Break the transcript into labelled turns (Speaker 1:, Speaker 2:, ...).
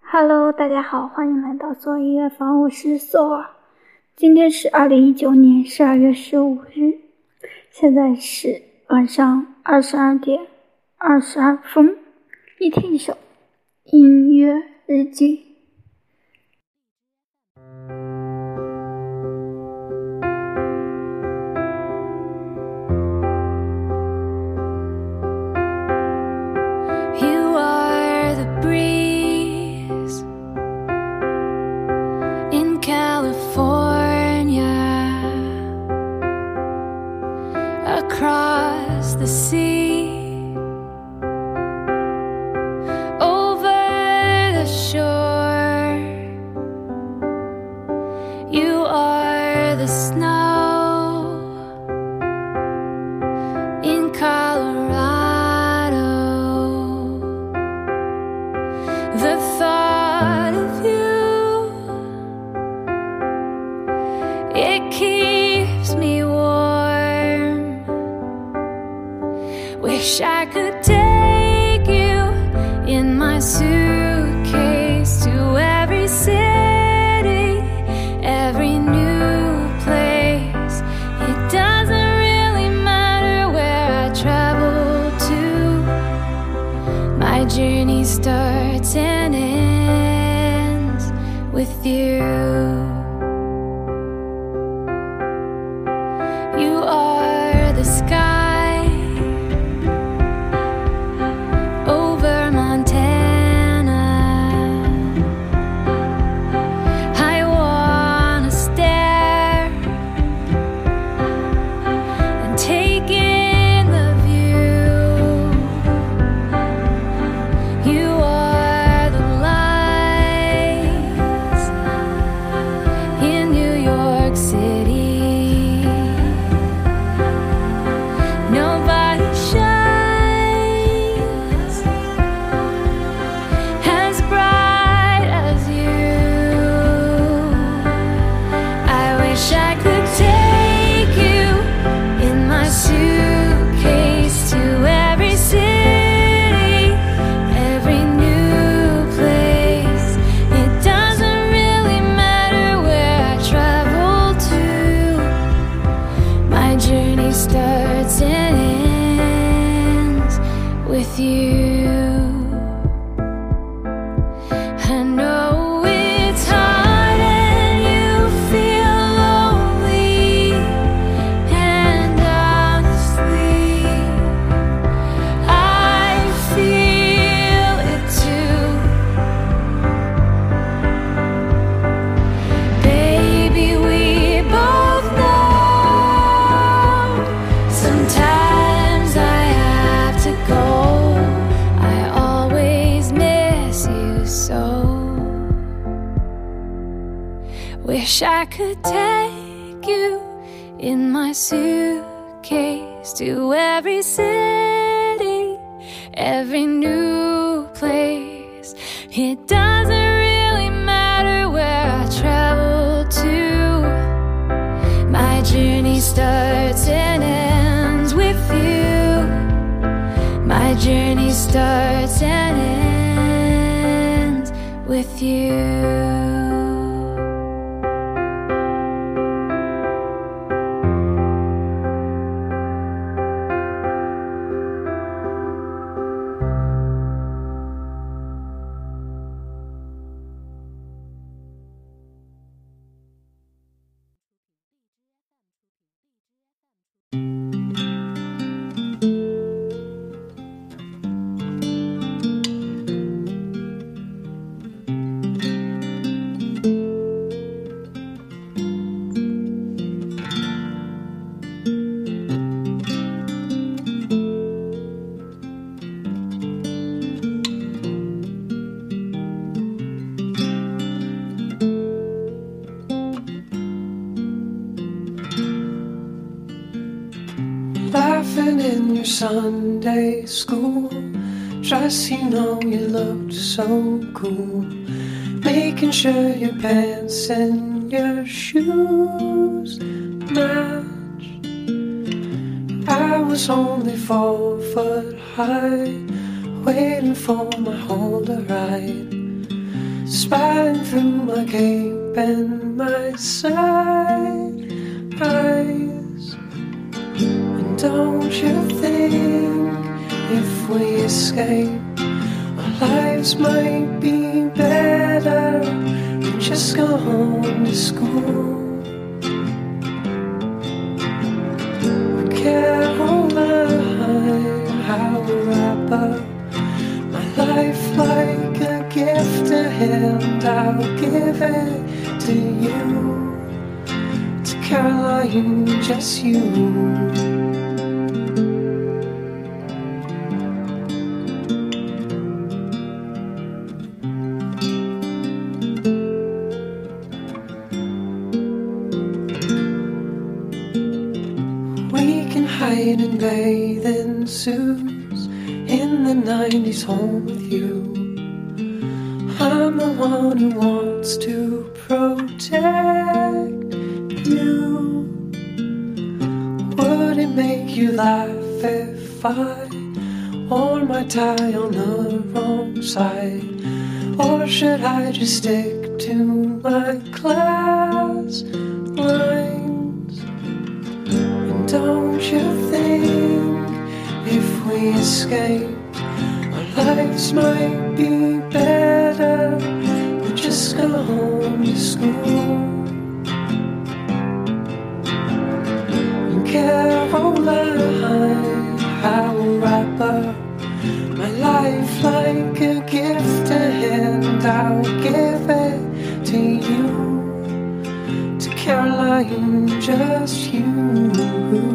Speaker 1: Hello，大家好，欢迎来到做音乐房，我是 s o r。今天是二零一九年十二月十五日，现在是晚上二十二点二十二分。一天一首音乐日记。
Speaker 2: Wish I could take you in my suitcase to every city, every new place. It doesn't really matter where I travel to, my journey starts and ends with you. Wish I could take you in my suitcase to every city, every new place. It doesn't really matter where I travel to. My journey starts and ends with you. My journey starts and ends with you.
Speaker 3: Laughing in your Sunday school dress. You know you looked so cool, making sure your pants and your shoes matched. I was only four foot high, waiting for my hole to ride. spying through my cape and my side don't you think if we escape, our lives might be better and just go home to school? I can't hold how to wrap up my life like a gift to hand. I'll give it to you, to Caroline, just you. Hide in bathing suits in the 90s home with you. I'm the one who wants to protect you. Would it make you laugh if I wore my tie on the wrong side? Or should I just stick to my class lines? Don't you think if we escape, our lives might be better? We just go home to school. Just you.